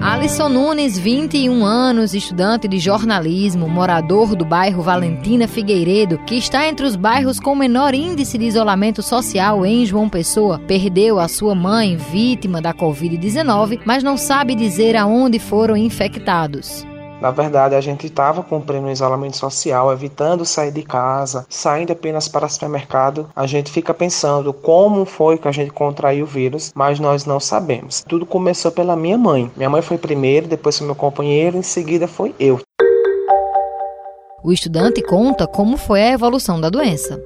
Alisson Nunes, 21 anos, estudante de jornalismo, morador do bairro Valentina Figueiredo, que está entre os bairros com menor índice de isolamento social em João Pessoa, perdeu a sua mãe, vítima da Covid-19, mas não sabe dizer aonde foram infectados. Na verdade, a gente estava cumprindo o isolamento social, evitando sair de casa, saindo apenas para supermercado. A gente fica pensando como foi que a gente contraiu o vírus, mas nós não sabemos. Tudo começou pela minha mãe. Minha mãe foi primeiro, depois foi meu companheiro, em seguida foi eu. O estudante conta como foi a evolução da doença.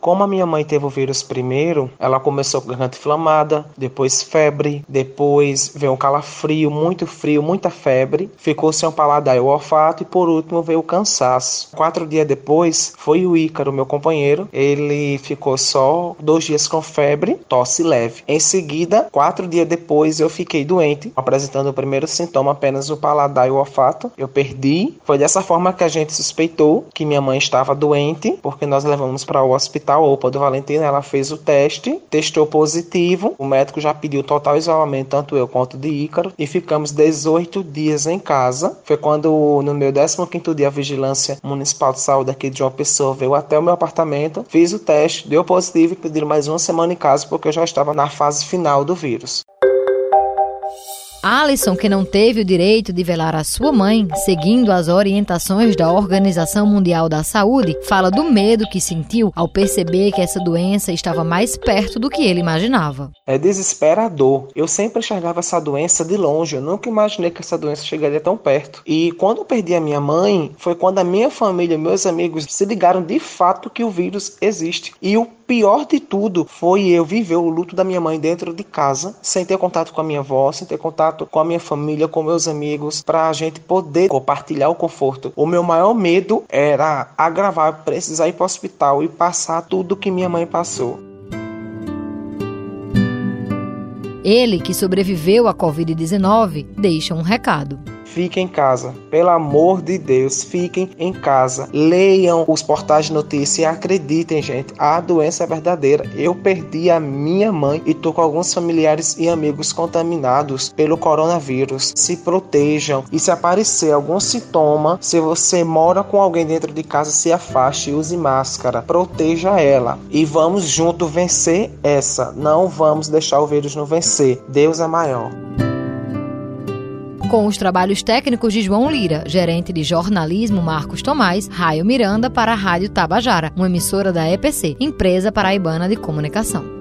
Como a minha mãe teve o vírus primeiro, ela começou com garganta inflamada, depois febre, depois veio um calafrio, muito frio, muita febre, ficou sem o paladar e o olfato e por último veio o cansaço. Quatro dias depois foi o Ícaro, meu companheiro, ele ficou só dois dias com febre, tosse leve. Em seguida, quatro dias depois eu fiquei doente, apresentando o primeiro sintoma apenas o paladar e o olfato. Eu perdi. Foi dessa forma que a gente suspeitou que minha mãe estava doente, porque nós levamos para o hospital a OPA do Valentina, ela fez o teste, testou positivo, o médico já pediu total isolamento, tanto eu quanto de Ícaro, e ficamos 18 dias em casa. Foi quando, no meu 15 dia, a Vigilância Municipal de Saúde aqui de uma pessoa veio até o meu apartamento, fiz o teste, deu positivo e pediram mais uma semana em casa porque eu já estava na fase final do vírus. Alisson, que não teve o direito de velar a sua mãe, seguindo as orientações da Organização Mundial da Saúde, fala do medo que sentiu ao perceber que essa doença estava mais perto do que ele imaginava. É desesperador. Eu sempre enxergava essa doença de longe. Eu nunca imaginei que essa doença chegaria tão perto. E quando eu perdi a minha mãe, foi quando a minha família, meus amigos se ligaram de fato que o vírus existe. E o pior de tudo foi eu viver o luto da minha mãe dentro de casa, sem ter contato com a minha avó, sem ter contato com a minha família, com meus amigos, para a gente poder compartilhar o conforto. O meu maior medo era agravar, precisar ir para o hospital e passar tudo que minha mãe passou. Ele, que sobreviveu à Covid-19, deixa um recado. Fiquem em casa. Pelo amor de Deus, fiquem em casa. Leiam os portais de notícia e acreditem, gente. A doença é verdadeira. Eu perdi a minha mãe e tô com alguns familiares e amigos contaminados pelo coronavírus. Se protejam e se aparecer algum sintoma, se você mora com alguém dentro de casa, se afaste, use máscara, proteja ela e vamos junto vencer essa. Não vamos deixar o vírus nos vencer. Deus é maior com os trabalhos técnicos de João Lira, gerente de jornalismo Marcos Tomás, Raio Miranda para a Rádio Tabajara, uma emissora da EPC, Empresa Paraibana de Comunicação.